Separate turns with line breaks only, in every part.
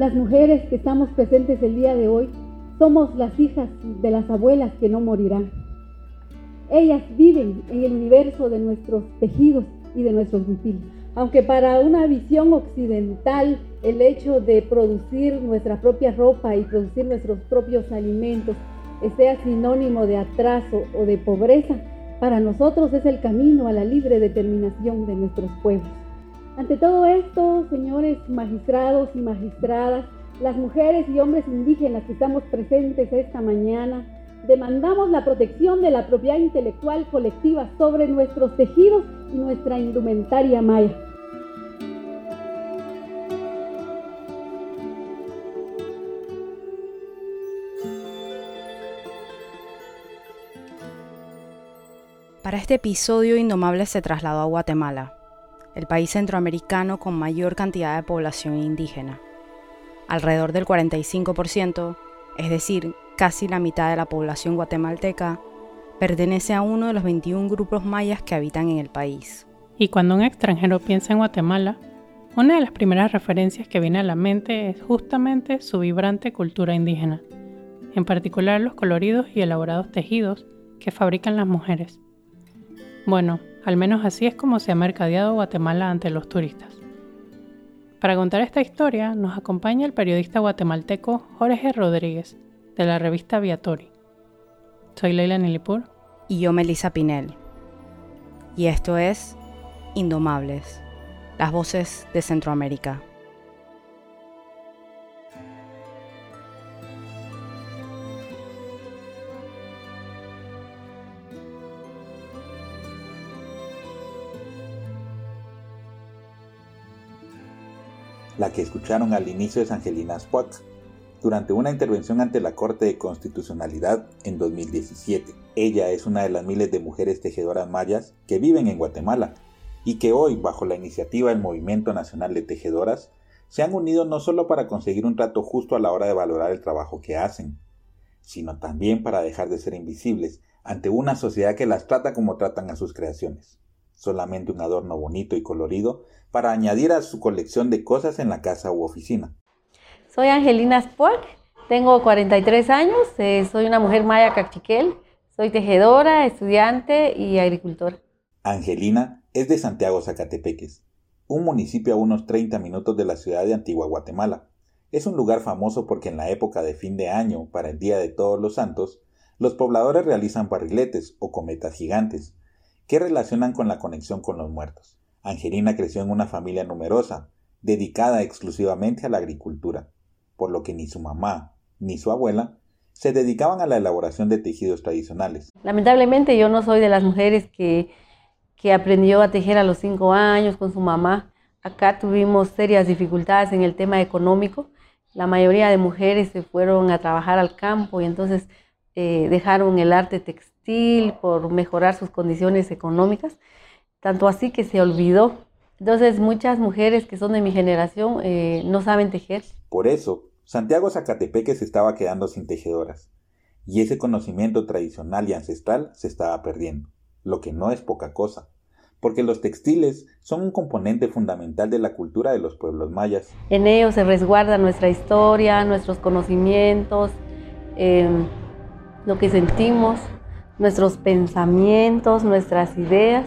Las mujeres que estamos presentes el día de hoy somos las hijas de las abuelas que no morirán. Ellas viven en el universo de nuestros tejidos y de nuestros huipiles. Aunque para una visión occidental el hecho de producir nuestra propia ropa y producir nuestros propios alimentos sea sinónimo de atraso o de pobreza, para nosotros es el camino a la libre determinación de nuestros pueblos. Ante todo esto, señores magistrados y magistradas, las mujeres y hombres indígenas que estamos presentes esta mañana, demandamos la protección de la propiedad intelectual colectiva sobre nuestros tejidos y nuestra indumentaria maya.
Para este episodio, Indomable se trasladó a Guatemala, el país centroamericano con mayor cantidad de población indígena. Alrededor del 45%, es decir, casi la mitad de la población guatemalteca, pertenece a uno de los 21 grupos mayas que habitan en el país.
Y cuando un extranjero piensa en Guatemala, una de las primeras referencias que viene a la mente es justamente su vibrante cultura indígena, en particular los coloridos y elaborados tejidos que fabrican las mujeres. Bueno, al menos así es como se ha mercadeado Guatemala ante los turistas. Para contar esta historia nos acompaña el periodista guatemalteco Jorge Rodríguez, de la revista Viatori. Soy Leila Nilipur.
Y yo Melissa Pinel. Y esto es Indomables, las voces de Centroamérica.
La que escucharon al inicio es Angelina Spock, durante una intervención ante la Corte de Constitucionalidad en 2017. Ella es una de las miles de mujeres tejedoras mayas que viven en Guatemala y que hoy, bajo la iniciativa del Movimiento Nacional de Tejedoras, se han unido no solo para conseguir un trato justo a la hora de valorar el trabajo que hacen, sino también para dejar de ser invisibles ante una sociedad que las trata como tratan a sus creaciones solamente un adorno bonito y colorido para añadir a su colección de cosas en la casa u oficina.
Soy Angelina Spock, tengo 43 años, eh, soy una mujer maya cachiquel, soy tejedora, estudiante y agricultora.
Angelina es de Santiago Zacatepeques, un municipio a unos 30 minutos de la ciudad de Antigua Guatemala. Es un lugar famoso porque en la época de fin de año, para el Día de Todos los Santos, los pobladores realizan barriletes o cometas gigantes, ¿Qué relacionan con la conexión con los muertos. Angelina creció en una familia numerosa, dedicada exclusivamente a la agricultura, por lo que ni su mamá ni su abuela se dedicaban a la elaboración de tejidos tradicionales.
Lamentablemente yo no soy de las mujeres que, que aprendió a tejer a los cinco años con su mamá. Acá tuvimos serias dificultades en el tema económico. La mayoría de mujeres se fueron a trabajar al campo y entonces eh, dejaron el arte textil por mejorar sus condiciones económicas, tanto así que se olvidó. Entonces muchas mujeres que son de mi generación eh, no saben tejer.
Por eso, Santiago Zacatepeque se estaba quedando sin tejedoras, y ese conocimiento tradicional y ancestral se estaba perdiendo, lo que no es poca cosa, porque los textiles son un componente fundamental de la cultura de los pueblos mayas.
En ellos se resguarda nuestra historia, nuestros conocimientos, em, lo que sentimos, nuestros pensamientos, nuestras ideas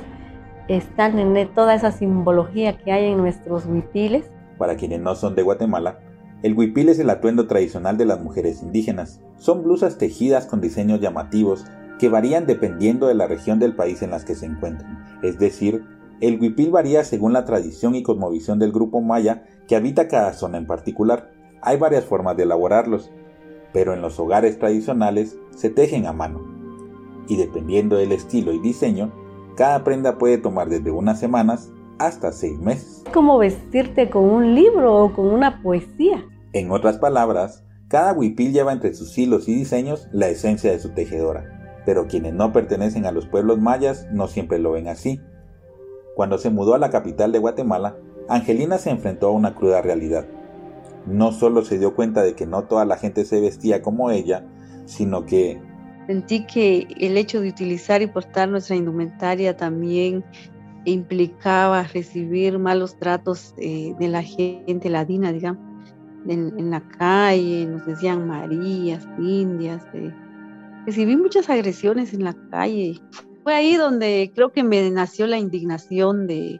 están en toda esa simbología que hay en nuestros huipiles.
Para quienes no son de Guatemala, el huipil es el atuendo tradicional de las mujeres indígenas. Son blusas tejidas con diseños llamativos que varían dependiendo de la región del país en las que se encuentran. Es decir, el huipil varía según la tradición y cosmovisión del grupo maya que habita cada zona en particular. Hay varias formas de elaborarlos, pero en los hogares tradicionales se tejen a mano y dependiendo del estilo y diseño, cada prenda puede tomar desde unas semanas hasta seis meses.
Como vestirte con un libro o con una poesía.
En otras palabras, cada huipil lleva entre sus hilos y diseños la esencia de su tejedora, pero quienes no pertenecen a los pueblos mayas no siempre lo ven así. Cuando se mudó a la capital de Guatemala, Angelina se enfrentó a una cruda realidad. No solo se dio cuenta de que no toda la gente se vestía como ella, sino que
Sentí que el hecho de utilizar y portar nuestra indumentaria también implicaba recibir malos tratos eh, de la gente ladina, digamos.
en, la calle, nos decían Marías, Indias. recibí muchas agresiones en la calle. Fue ahí donde creo que me nació la indignación de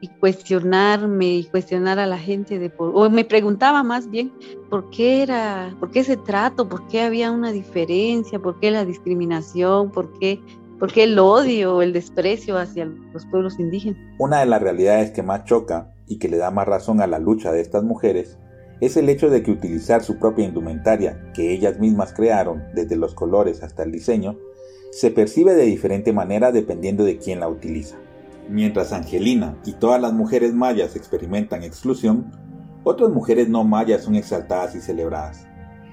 y cuestionarme y cuestionar a la gente de o me preguntaba más bien por qué era, por qué ese trato, por qué había una diferencia, por qué la discriminación, por qué ¿Por qué el odio, el desprecio hacia los pueblos indígenas?
Una de las realidades que más choca y que le da más razón a la lucha de estas mujeres es el hecho de que utilizar su propia indumentaria, que ellas mismas crearon, desde los colores hasta el diseño, se percibe de diferente manera dependiendo de quién la utiliza. Mientras Angelina y todas las mujeres mayas experimentan exclusión, otras mujeres no mayas son exaltadas y celebradas,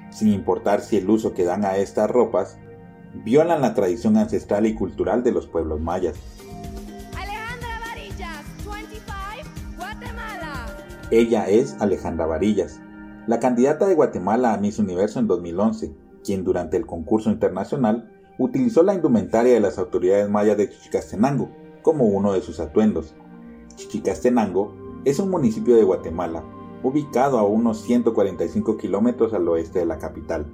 sin importar si el uso que dan a estas ropas violan la tradición ancestral y cultural de los pueblos mayas. Alejandra Varillas, 25, Guatemala. Ella es Alejandra Varillas, la candidata de Guatemala a Miss Universo en 2011, quien durante el concurso internacional utilizó la indumentaria de las autoridades mayas de Chichicastenango como uno de sus atuendos. Chichicastenango es un municipio de Guatemala, ubicado a unos 145 kilómetros al oeste de la capital.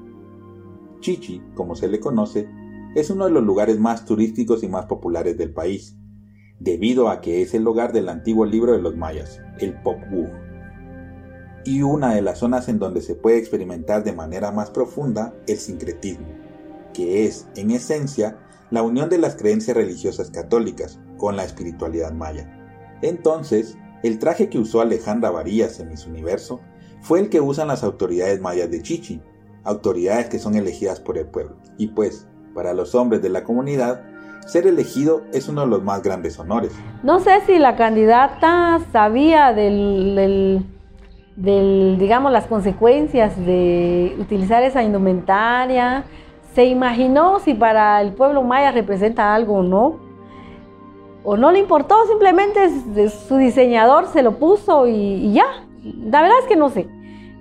Chichi, como se le conoce, es uno de los lugares más turísticos y más populares del país, debido a que es el hogar del antiguo libro de los mayas, el Popú, y una de las zonas en donde se puede experimentar de manera más profunda el sincretismo, que es, en esencia, la unión de las creencias religiosas católicas con la espiritualidad maya. Entonces, el traje que usó Alejandra Varías en Miss Universo fue el que usan las autoridades mayas de Chichi, autoridades que son elegidas por el pueblo. Y pues, para los hombres de la comunidad, ser elegido es uno de los más grandes honores.
No sé si la candidata sabía del, del, digamos, las consecuencias de utilizar esa indumentaria, se imaginó si para el pueblo maya representa algo o no, o no le importó, simplemente su diseñador se lo puso y, ya. La verdad es que no sé.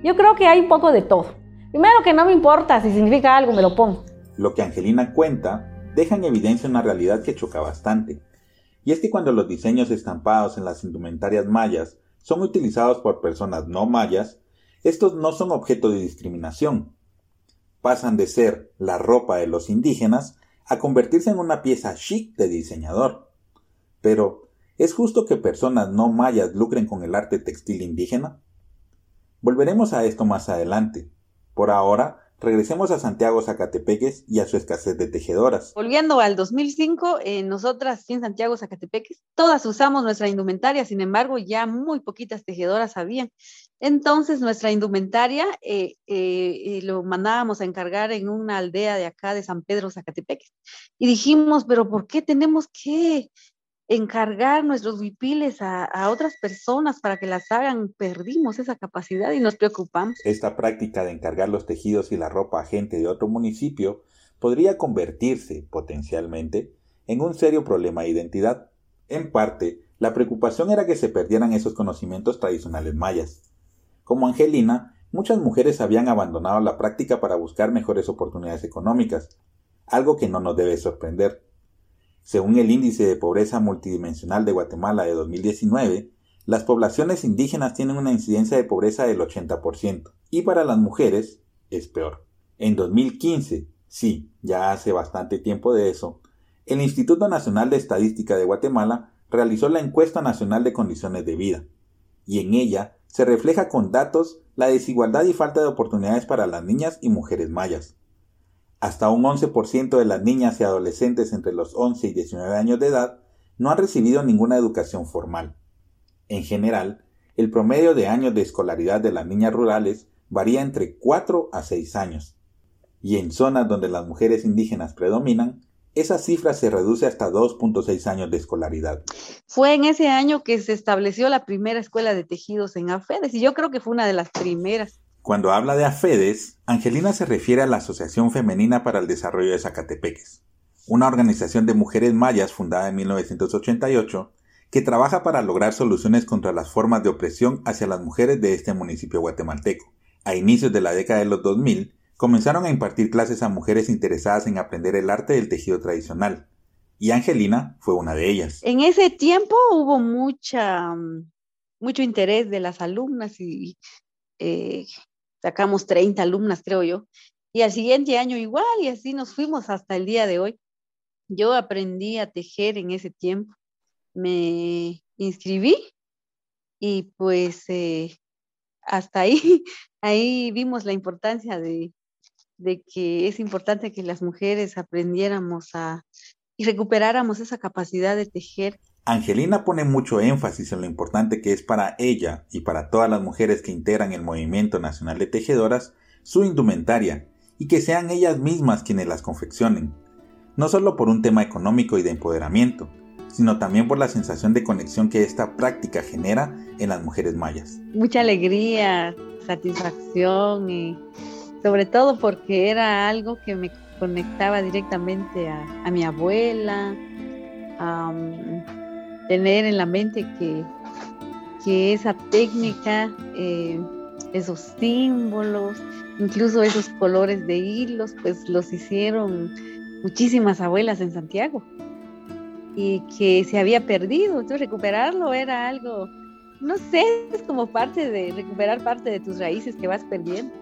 Yo creo que hay un poco de todo. Primero que no me importa si significa algo, me lo pongo.
Lo que Angelina cuenta deja en evidencia una realidad que choca bastante. Y es que cuando los diseños estampados en las indumentarias mayas son utilizados por personas no mayas, estos no son objeto de discriminación. Pasan de ser la ropa de los indígenas a convertirse en una pieza chic de diseñador. Pero, ¿es justo que personas no mayas lucren con el arte textil indígena? Volveremos a esto más adelante, por ahora, regresemos a Santiago Zacatepeques y a su escasez de tejedoras.
Volviendo al 2005, eh, nosotras en Santiago Zacatepeques, todas usamos nuestra indumentaria, sin embargo, ya muy poquitas tejedoras habían. Entonces, nuestra indumentaria eh, eh, lo mandábamos a encargar en una aldea de acá de San Pedro Zacatepeques. Y dijimos, pero ¿por qué tenemos que encargar nuestros huipiles a, otras personas para que las hagan, perdimos esa capacidad y nos preocupamos.
Esta práctica de encargar los tejidos y la ropa a gente de otro municipio podría convertirse, potencialmente, en un serio problema de identidad. En parte, la preocupación era que se perdieran esos conocimientos tradicionales mayas. Como Angelina, muchas mujeres habían abandonado la práctica para buscar mejores oportunidades económicas, algo que no nos debe sorprender. Según el Índice de Pobreza Multidimensional de Guatemala de 2019, las poblaciones indígenas tienen una incidencia de pobreza del 80%, y para las mujeres es peor. En 2015, sí, ya hace bastante tiempo de eso, el Instituto Nacional de Estadística de Guatemala realizó la encuesta nacional de condiciones de vida, y en ella se refleja con datos la desigualdad y falta de oportunidades para las niñas y mujeres mayas. Hasta un 11% de las niñas y adolescentes entre los 11 y 19 años de edad no han recibido ninguna educación formal. En general, el promedio de años de escolaridad de las niñas rurales varía entre 4 a 6 años. Y en zonas donde las mujeres indígenas predominan, esa cifra se reduce hasta 2.6 años de escolaridad.
Fue en ese año que se estableció la primera escuela de tejidos en AFEDES y yo creo que fue una de las primeras.
Cuando habla de AFEDES, Angelina se refiere a la Asociación Femenina para el Desarrollo de Zacatepeques, una organización de mujeres mayas fundada en 1988 que trabaja para lograr soluciones contra las formas de opresión hacia las mujeres de este municipio guatemalteco. A inicios de la década de los 2000, comenzaron a impartir clases a mujeres interesadas en aprender el arte del tejido tradicional, y Angelina fue una de ellas.
En ese tiempo hubo mucha, mucho interés de las alumnas y eh, sacamos 30 alumnas, creo yo. Y al siguiente año igual, y así nos fuimos hasta el día de hoy. Yo aprendí a tejer en ese tiempo. Me inscribí y pues eh, hasta ahí, ahí vimos la importancia de, de que es importante que las mujeres aprendiéramos a y recuperáramos esa capacidad de tejer.
Angelina pone mucho énfasis en lo importante que es para ella y para todas las mujeres que integran el Movimiento Nacional de Tejedoras su indumentaria y que sean ellas mismas quienes las confeccionen, no solo por un tema económico y de empoderamiento, sino también por la sensación de conexión que esta práctica genera en las mujeres mayas.
Mucha alegría, satisfacción y sobre todo porque era algo que me conectaba directamente a, mi abuela, a tener en la mente que, que esa técnica, eh, esos símbolos, incluso esos colores de hilos, pues los hicieron muchísimas abuelas en Santiago y que se había perdido. Entonces recuperarlo era algo, no sé, es como parte de recuperar parte de tus raíces que vas perdiendo.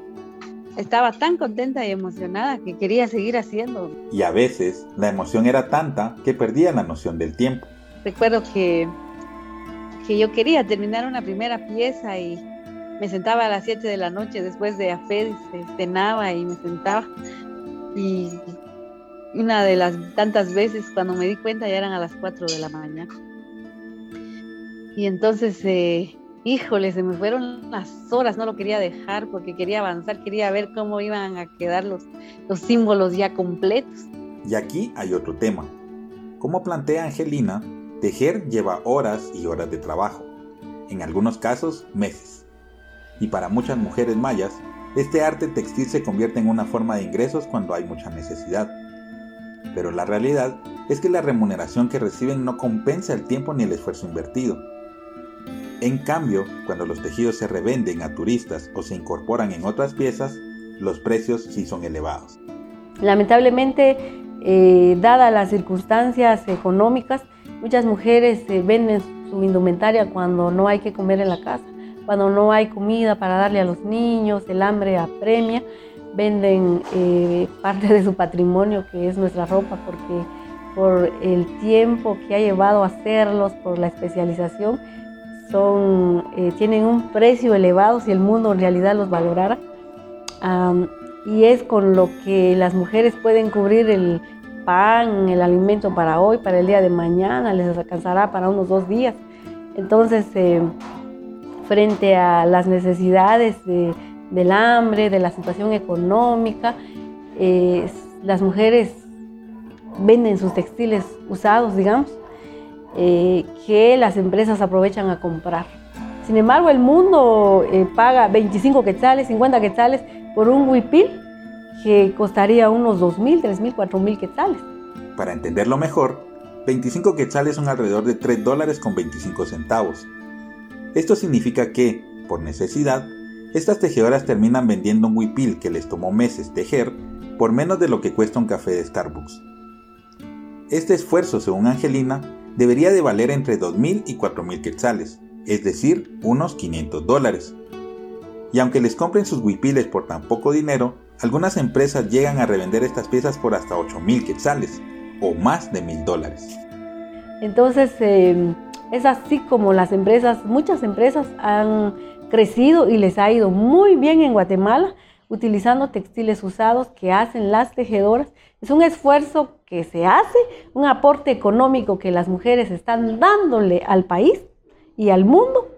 Estaba tan contenta y emocionada que quería seguir haciendo.
Y a veces la emoción era tanta que perdía la noción del tiempo.
Recuerdo que, que yo quería terminar una primera pieza y me sentaba a las 7 de la noche después de AFED, cenaba y me sentaba. Y una de las tantas veces cuando me di cuenta ya eran a las 4 de la mañana. Y entonces eh, híjole, se me fueron las horas, no lo quería dejar porque quería avanzar, quería ver cómo iban a quedar los, los símbolos ya completos.
Y aquí hay otro tema. Como plantea Angelina, tejer lleva horas y horas de trabajo, en algunos casos meses. Y para muchas mujeres mayas, este arte textil se convierte en una forma de ingresos cuando hay mucha necesidad. Pero la realidad es que la remuneración que reciben no compensa el tiempo ni el esfuerzo invertido en cambio, cuando los tejidos se revenden a turistas o se incorporan en otras piezas, los precios sí son elevados.
Lamentablemente, eh, dadas las circunstancias económicas, muchas mujeres eh, venden su indumentaria cuando no hay que comer en la casa, cuando no hay comida para darle a los niños, el hambre apremia, venden eh, parte de su patrimonio que es nuestra ropa porque por el tiempo que ha llevado a hacerlos, por la especialización, son, eh, tienen un precio elevado si el mundo en realidad los valorara. y es con lo que las mujeres pueden cubrir el pan, el alimento para hoy, para el día de mañana, les alcanzará para unos dos días. Entonces, eh, frente a las necesidades del hambre, de la situación económica, eh, las mujeres venden sus textiles usados, digamos, eh, que las empresas aprovechan a comprar. Sin embargo, el mundo eh, paga 25 quetzales, 50 quetzales por un huipil que costaría unos 2.000, 3.000, 4.000 quetzales.
Para entenderlo mejor, 25 quetzales son alrededor de 3 dólares con 25 centavos. Esto significa que, por necesidad, estas tejedoras terminan vendiendo un huipil que les tomó meses tejer por menos de lo que cuesta un café de Starbucks. Este esfuerzo, según Angelina, debería de valer entre 2.000 y 4.000 quetzales, es decir, unos 500 dólares. Y aunque les compren sus huipiles por tan poco dinero, algunas empresas llegan a revender estas piezas por hasta 8.000 quetzales, o más de 1.000 dólares.
Entonces, em, es así como las empresas, muchas empresas han crecido y les ha ido muy bien en Guatemala utilizando textiles usados que hacen las tejedoras. Es un esfuerzo que se hace, un aporte económico que las mujeres están dándole al país y al mundo.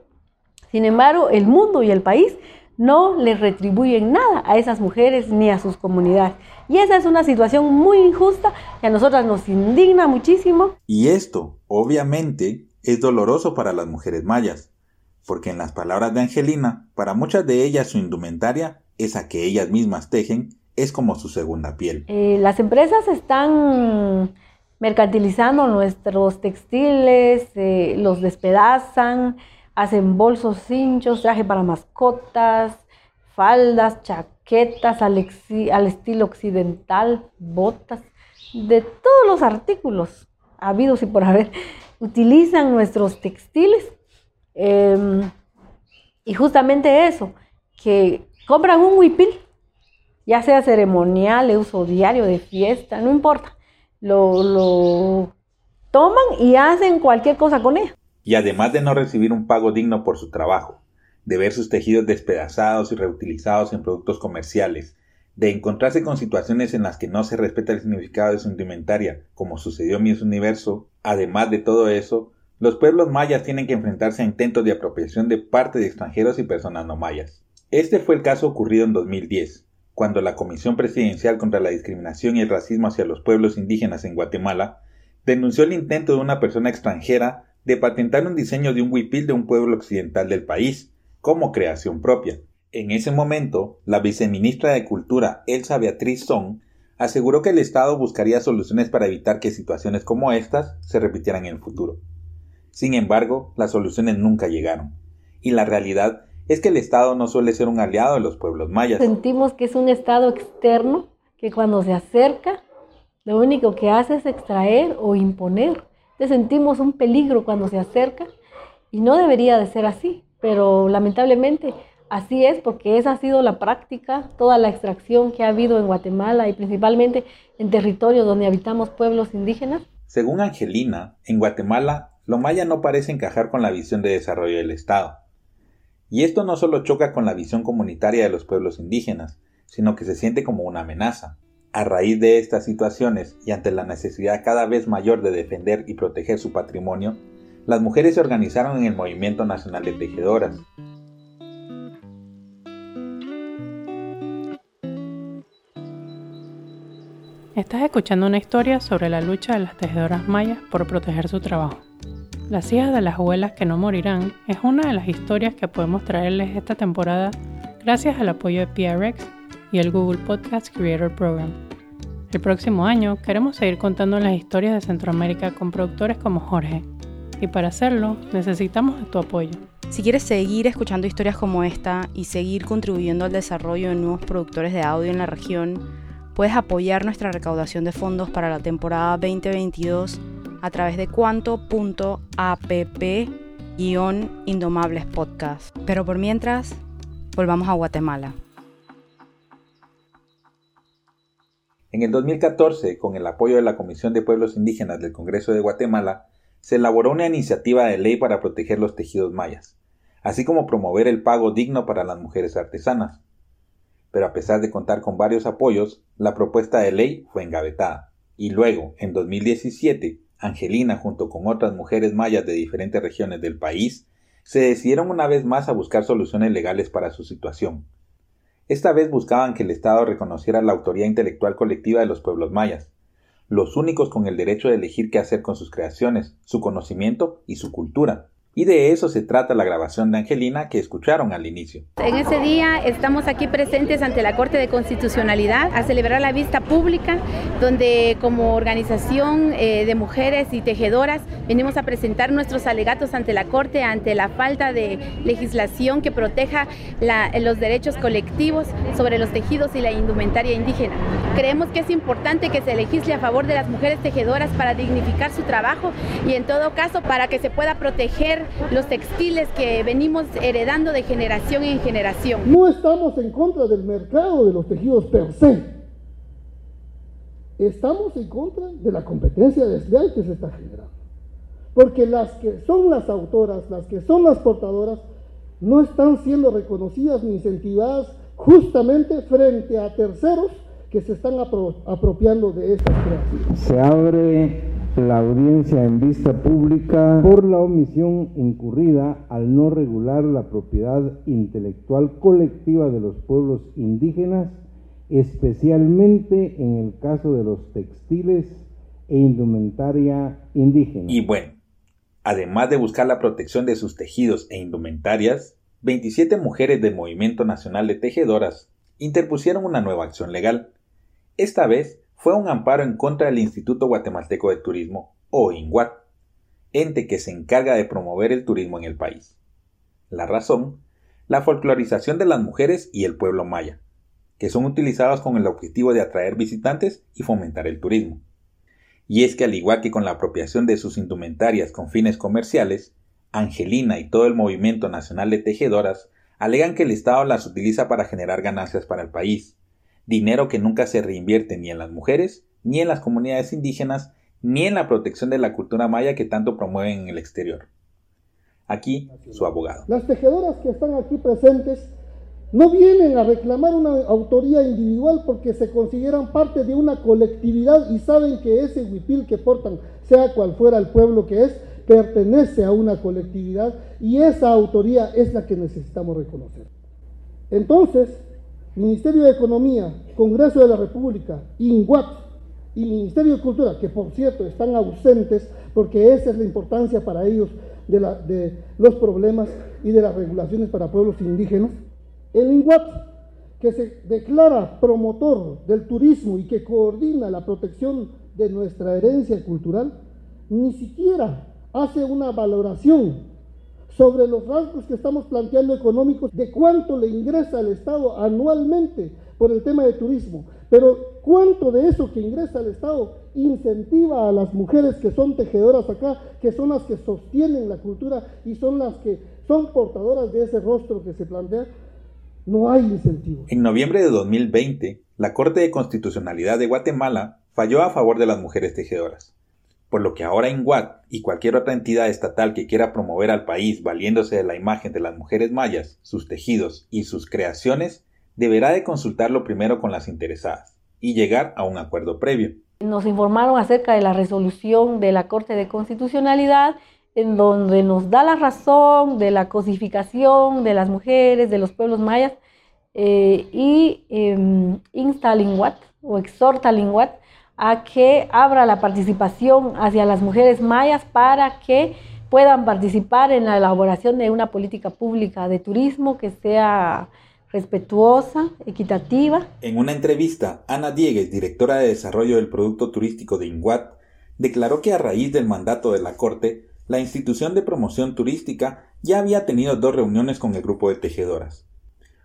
Sin embargo, el mundo y el país no les retribuyen nada a esas mujeres ni a sus comunidades. Y esa es una situación muy injusta que a nosotras nos indigna muchísimo.
Y esto, obviamente, es doloroso para las mujeres mayas, porque en las palabras de Angelina, para muchas de ellas su indumentaria esa que ellas mismas tejen, es como su segunda piel.
Eh, las empresas están mercantilizando nuestros textiles, eh, los despedazan, hacen bolsos cinchos, traje para mascotas, faldas, chaquetas al, estilo occidental, botas, de todos los artículos habidos y por haber, utilizan nuestros textiles. Em, y justamente eso, que compran un huipil, ya sea ceremonial, de uso diario, de fiesta, no importa. Lo, lo toman y hacen cualquier cosa con ella.
Y además de no recibir un pago digno por su trabajo, de ver sus tejidos despedazados y reutilizados en productos comerciales, de encontrarse con situaciones en las que no se respeta el significado de su indumentaria, como sucedió en Miss Universo, además de todo eso, los pueblos mayas tienen que enfrentarse a intentos de apropiación de parte de extranjeros y personas no mayas. Este fue el caso ocurrido en 2010, cuando la Comisión Presidencial contra la Discriminación y el Racismo hacia los Pueblos Indígenas en Guatemala denunció el intento de una persona extranjera de patentar un diseño de un huipil de un pueblo occidental del país, como creación propia. En ese momento, la viceministra de Cultura, Elsa Beatriz Song, aseguró que el Estado buscaría soluciones para evitar que situaciones como estas se repitieran en el futuro. Sin embargo, las soluciones nunca llegaron, y la realidad es que el Estado no suele ser un aliado de los pueblos mayas.
Sentimos que es un Estado externo que cuando se acerca, lo único que hace es extraer o imponer. Sentimos un peligro cuando se acerca y no debería de ser así, pero lamentablemente Así es, porque esa ha sido la práctica, toda la extracción que ha habido en Guatemala y principalmente en territorios donde habitamos pueblos indígenas.
Según Angelina, en Guatemala, lo maya no parece encajar con la visión de desarrollo del Estado. Y esto no solo choca con la visión comunitaria de los pueblos indígenas, sino que se siente como una amenaza. A raíz de estas situaciones y ante la necesidad cada vez mayor de defender y proteger su patrimonio, las mujeres se organizaron en el Movimiento Nacional de Tejedoras,
Estás escuchando una historia sobre la lucha de las tejedoras mayas por proteger su trabajo. Las hijas de las abuelas que no morirán es una de las historias que podemos traerles esta temporada gracias al apoyo de PRX y el Google Podcast Creator Program. El próximo año queremos seguir contando las historias de Centroamérica con productores como Jorge, y para hacerlo necesitamos tu apoyo.
Si quieres seguir escuchando historias como esta y seguir contribuyendo al desarrollo de nuevos productores de audio en la región, Puedes apoyar nuestra recaudación de fondos para la temporada 2022 a través de cuanto.app-indomables podcast. Pero por mientras, volvamos a Guatemala.
En el 2014, con el apoyo de la Comisión de Pueblos Indígenas del Congreso de Guatemala, se elaboró una iniciativa de ley para proteger los tejidos mayas, así como promover el pago digno para las mujeres artesanas pero a pesar de contar con varios apoyos, la propuesta de ley fue engavetada. Y luego, en 2017, Angelina, junto con otras mujeres mayas de diferentes regiones del país, se decidieron una vez más a buscar soluciones legales para su situación. Esta vez buscaban que el Estado reconociera la autoría intelectual colectiva de los pueblos mayas, los únicos con el derecho de elegir qué hacer con sus creaciones, su conocimiento y su cultura, y de eso se trata la grabación de Angelina que escucharon al inicio.
En ese día estamos aquí presentes ante la Corte de Constitucionalidad a celebrar la vista pública donde como organización eh, de mujeres y tejedoras venimos a presentar nuestros alegatos ante la Corte ante la falta de legislación que proteja los derechos colectivos sobre los tejidos y la indumentaria indígena. Creemos que es importante que se legisle a favor de las mujeres tejedoras para dignificar su trabajo y en todo caso para que se pueda proteger los textiles que venimos heredando de generación en generación.
No estamos en contra del mercado de los tejidos per se. Estamos en contra de la competencia desleal que se está generando. Porque las que son las autoras, las que son las portadoras, no están siendo reconocidas ni incentivadas justamente frente a terceros que se están apropiando de estas creaciones.
Se abre la audiencia en vista pública por la omisión incurrida al no regular la propiedad intelectual colectiva de los pueblos indígenas, especialmente en el caso de los textiles e indumentaria indígena.
Y bueno, además de buscar la protección de sus tejidos e indumentarias, 27 mujeres del Movimiento Nacional de Tejedoras interpusieron una nueva acción legal. Esta vez fue un amparo en contra del Instituto Guatemalteco de Turismo, o INGUAT, ente que se encarga de promover el turismo en el país. La razón, la folclorización de las mujeres y el pueblo maya, que son utilizados con el objetivo de atraer visitantes y fomentar el turismo. Y es que al igual que con la apropiación de sus indumentarias con fines comerciales, Angelina y todo el movimiento nacional de tejedoras alegan que el Estado las utiliza para generar ganancias para el país, dinero que nunca se reinvierte ni en las mujeres, ni en las comunidades indígenas, ni en la protección de la cultura maya que tanto promueven en el exterior. Aquí su abogado.
Las tejedoras que están aquí presentes no vienen a reclamar una autoría individual porque se consideran parte de una colectividad y saben que ese huipil que portan, sea cual fuera el pueblo que es, pertenece a una colectividad y esa autoría es la que necesitamos reconocer. Entonces, Ministerio de Economía, Congreso de la República, INGUAT y Ministerio de Cultura, que por cierto están ausentes porque esa es la importancia para ellos de, los problemas y de las regulaciones para pueblos indígenas, el INGUAT, que se declara promotor del turismo y que coordina la protección de nuestra herencia cultural, ni siquiera hace una valoración sobre los rasgos que estamos planteando económicos de cuánto le ingresa al Estado anualmente por el tema de turismo, pero cuánto de eso que ingresa al Estado incentiva a las mujeres que son tejedoras acá, que son las que sostienen la cultura y son las que son portadoras de ese rostro que se plantea, no hay incentivo.
En noviembre de 2020, la Corte de Constitucionalidad de Guatemala falló a favor de las mujeres tejedoras, por lo que ahora INGUAT y cualquier otra entidad estatal que quiera promover al país valiéndose de la imagen de las mujeres mayas, sus tejidos y sus creaciones, deberá de consultarlo primero con las interesadas y llegar a un acuerdo previo.
Nos informaron acerca de la resolución de la Corte de Constitucionalidad en donde nos da la razón de la cosificación de las mujeres, de los pueblos mayas, eh, y eh, insta a Linguat o exhorta a Linguat a que abra la participación hacia las mujeres mayas para que puedan participar en la elaboración de una política pública de turismo que sea respetuosa, equitativa.
En una entrevista, Ana Diegues, directora de desarrollo del producto turístico de INGUAT, declaró que a raíz del mandato de la Corte, la institución de promoción turística ya había tenido dos reuniones con el grupo de tejedoras,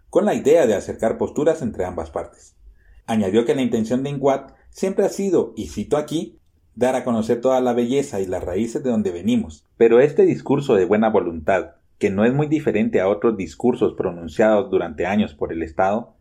con la idea de acercar posturas entre ambas partes. Añadió que la intención de INGUAT siempre ha sido, y cito aquí, dar a conocer toda la belleza y las raíces de donde venimos, pero este discurso de buena voluntad, que no es muy diferente a otros discursos pronunciados durante años por el Estado,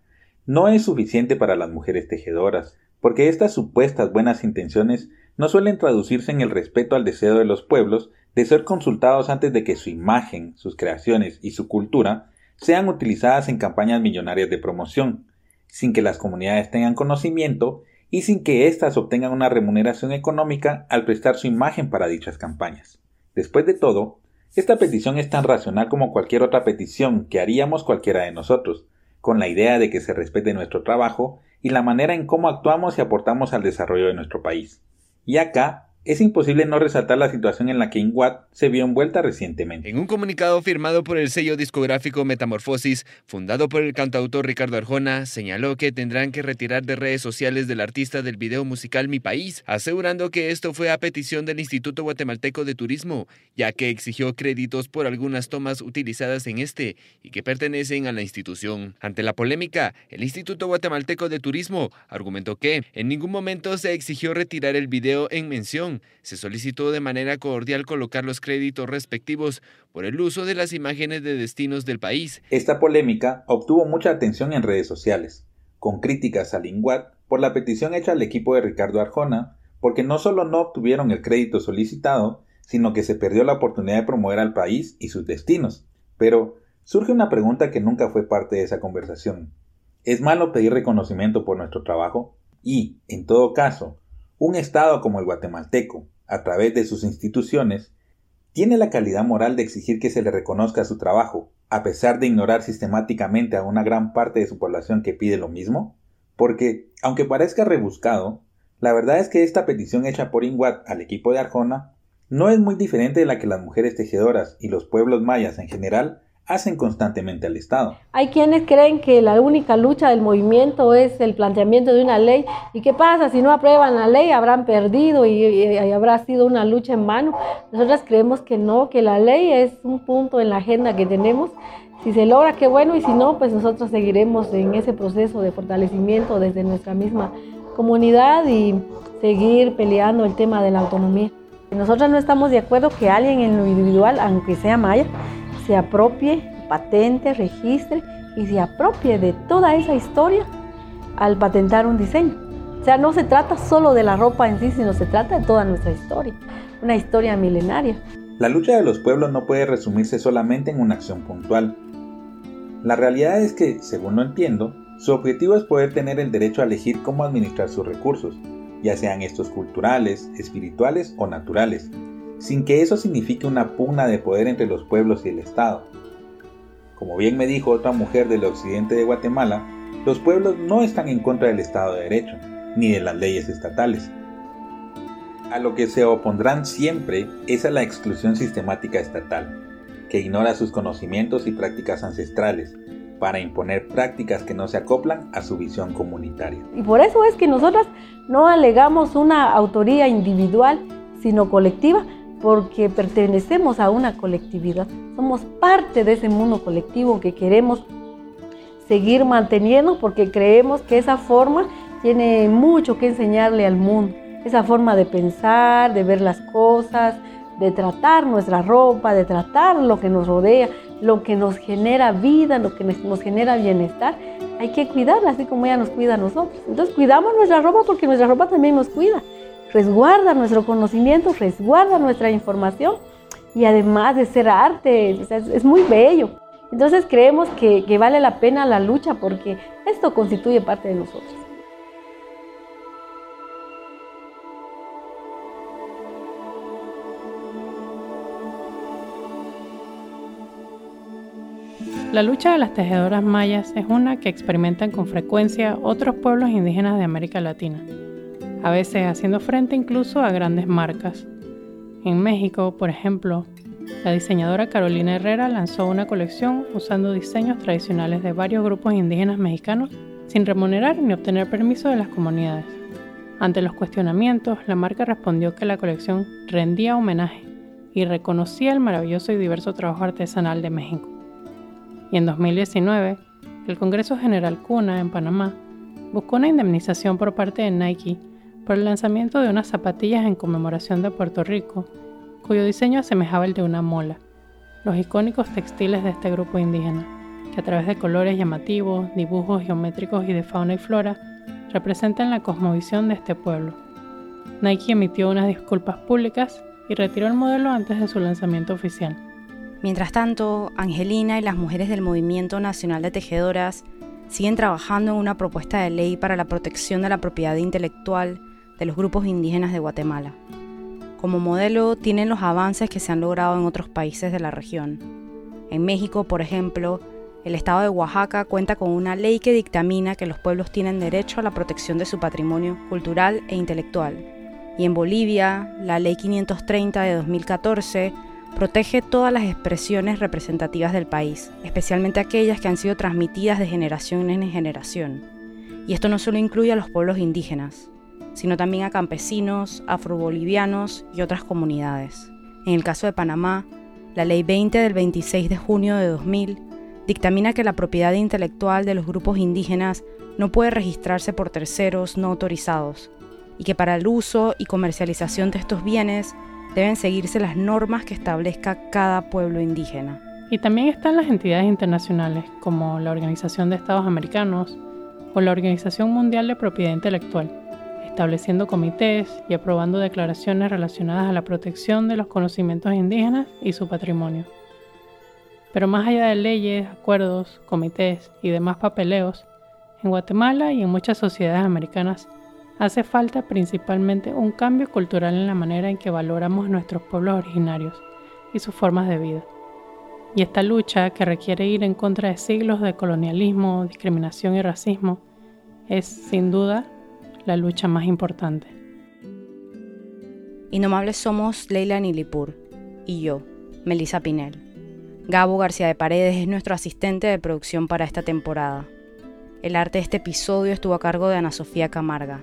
no es suficiente para las mujeres tejedoras, porque estas supuestas buenas intenciones no suelen traducirse en el respeto al deseo de los pueblos de ser consultados antes de que su imagen, sus creaciones y su cultura sean utilizadas en campañas millonarias de promoción, sin que las comunidades tengan conocimiento y sin que éstas obtengan una remuneración económica al prestar su imagen para dichas campañas. Después de todo, esta petición es tan racional como cualquier otra petición que haríamos cualquiera de nosotros, con la idea de que se respete nuestro trabajo y la manera en cómo actuamos y aportamos al desarrollo de nuestro país. Y acá es imposible no resaltar la situación en la que Inguat se vio envuelta recientemente.
En un comunicado firmado por el sello discográfico Metamorfosis, fundado por el cantautor Ricardo Arjona, señaló que tendrán que retirar de redes sociales del artista del video musical Mi País, asegurando que esto fue a petición del Instituto Guatemalteco de Turismo, ya que exigió créditos por algunas tomas utilizadas en este y que pertenecen a la institución. Ante la polémica, el Instituto Guatemalteco de Turismo argumentó que en ningún momento se exigió retirar el video en mención se solicitó de manera cordial colocar los créditos respectivos por el uso de las imágenes de destinos del país.
Esta polémica obtuvo mucha atención en redes sociales, con críticas a Linguat por la petición hecha al equipo de Ricardo Arjona, porque no solo no obtuvieron el crédito solicitado, sino que se perdió la oportunidad de promover al país y sus destinos. Pero surge una pregunta que nunca fue parte de esa conversación. ¿Es malo pedir reconocimiento por nuestro trabajo? Y, en todo caso, un Estado como el guatemalteco, a través de sus instituciones, tiene la calidad moral de exigir que se le reconozca su trabajo, a pesar de ignorar sistemáticamente a una gran parte de su población que pide lo mismo? Porque, aunque parezca rebuscado, la verdad es que esta petición hecha por Inguat al equipo de Arjona no es muy diferente de la que las mujeres tejedoras y los pueblos mayas en general hacen constantemente al Estado.
Hay quienes creen que la única lucha del movimiento es el planteamiento de una ley. ¿Y qué pasa? Si no aprueban la ley, habrán perdido y, habrá sido una lucha en vano. Nosotras creemos que no, que la ley es un punto en la agenda que tenemos. Si se logra, qué bueno, y si no, pues nosotros seguiremos en ese proceso de fortalecimiento desde nuestra misma comunidad y seguir peleando el tema de la autonomía. Nosotros no estamos de acuerdo que alguien en lo individual, aunque sea maya, se apropie patente, registre y se apropie de toda esa historia al patentar un diseño. O sea, no se trata solo de la ropa en sí, sino se trata de toda nuestra historia, una historia milenaria.
La lucha de los pueblos no puede resumirse solamente en una acción puntual. La realidad es que, según lo entiendo, su objetivo es poder tener el derecho a elegir cómo administrar sus recursos, ya sean estos culturales, espirituales o naturales, sin que eso signifique una pugna de poder entre los pueblos y el Estado. Como bien me dijo otra mujer del occidente de Guatemala, los pueblos no están en contra del Estado de Derecho, ni de las leyes estatales. A lo que se opondrán siempre es a la exclusión sistemática estatal, que ignora sus conocimientos y prácticas ancestrales, para imponer prácticas que no se acoplan a su visión comunitaria.
Y por eso es que nosotras no alegamos una autoría individual, sino colectiva, porque pertenecemos a una colectividad. Somos parte de ese mundo colectivo que queremos seguir manteniendo porque creemos que esa forma tiene mucho que enseñarle al mundo. Esa forma de pensar, de ver las cosas, de tratar nuestra ropa, de tratar lo que nos rodea, lo que nos genera vida, lo que nos genera bienestar. Hay que cuidarla así como ella nos cuida a nosotros. Entonces cuidamos nuestra ropa porque nuestra ropa también nos cuida. Resguarda nuestro conocimiento, resguarda nuestra información y además de ser arte, es muy bello. Entonces creemos que, que vale la pena la lucha porque esto constituye parte de nosotros.
La lucha de las tejedoras mayas es una que experimentan con frecuencia otros pueblos indígenas de América Latina, a veces haciendo frente incluso a grandes marcas. En México, por ejemplo, la diseñadora Carolina Herrera lanzó una colección usando diseños tradicionales de varios grupos indígenas mexicanos sin remunerar ni obtener permiso de las comunidades. Ante los cuestionamientos, la marca respondió que la colección rendía homenaje y reconocía el maravilloso y diverso trabajo artesanal de México. Y en 2019, el Congreso General CUNA en Panamá buscó una indemnización por parte de Nike por el lanzamiento de unas zapatillas en conmemoración de Puerto Rico cuyo diseño asemejaba el de una mola, los icónicos textiles de este grupo indígena, que a través de colores llamativos, dibujos geométricos y de fauna y flora, representan la cosmovisión de este pueblo. Nike emitió unas disculpas públicas y retiró el modelo antes de su lanzamiento oficial.
Mientras tanto, Angelina y las mujeres del Movimiento Nacional de Tejedoras siguen trabajando en una propuesta de ley para la protección de la propiedad intelectual de los grupos indígenas de Guatemala. Como modelo tienen los avances que se han logrado en otros países de la región. En México, por ejemplo, el estado de Oaxaca cuenta con una ley que dictamina que los pueblos tienen derecho a la protección de su patrimonio cultural e intelectual. Y en Bolivia, la ley 530 de 2014 protege todas las expresiones representativas del país, especialmente aquellas que han sido transmitidas de generación en generación. Y esto no solo incluye a los pueblos indígenas, sino también a campesinos, afrobolivianos y otras comunidades. En el caso de Panamá, la Ley 20 del 26 de junio de 2000 dictamina que la propiedad intelectual de los grupos indígenas no puede registrarse por terceros no autorizados y que para el uso y comercialización de estos bienes deben seguirse las normas que establezca cada pueblo indígena.
Y también están las entidades internacionales como la Organización de Estados Americanos o la Organización Mundial de Propiedad Intelectual, estableciendo comités y aprobando declaraciones relacionadas a la protección de los conocimientos indígenas y su patrimonio. Pero más allá de leyes, acuerdos, comités y demás papeleos, en Guatemala y en muchas sociedades americanas hace falta principalmente un cambio cultural en la manera en que valoramos nuestros pueblos originarios y sus formas de vida. Y esta lucha, que requiere ir en contra de siglos de colonialismo, discriminación y racismo, es sin duda la lucha más importante.
Innomables somos Leila Nilipur y yo, Melissa Pinel. Gabo García de Paredes es nuestro asistente de producción para esta temporada. El arte de este episodio estuvo a cargo de Ana Sofía Camarga.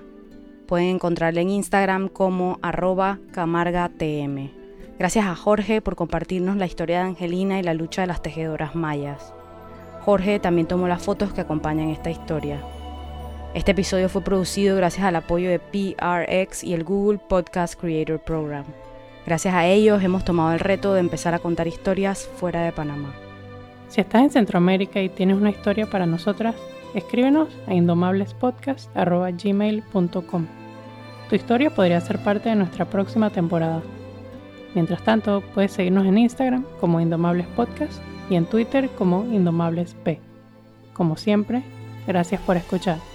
Pueden encontrarle en Instagram como arroba camargatm. Gracias a Jorge por compartirnos la historia de Angelina y la lucha de las tejedoras mayas. Jorge también tomó las fotos que acompañan esta historia. Este episodio fue producido gracias al apoyo de PRX y el Google Podcast Creator Program. Gracias a ellos hemos tomado el reto de empezar a contar historias fuera de Panamá.
Si estás en Centroamérica y tienes una historia para nosotras, escríbenos a indomablespodcast.gmail.com. Tu historia podría ser parte de nuestra próxima temporada. Mientras tanto, puedes seguirnos en Instagram como Indomables Podcast y en Twitter como Indomables P. Como siempre, gracias por escuchar.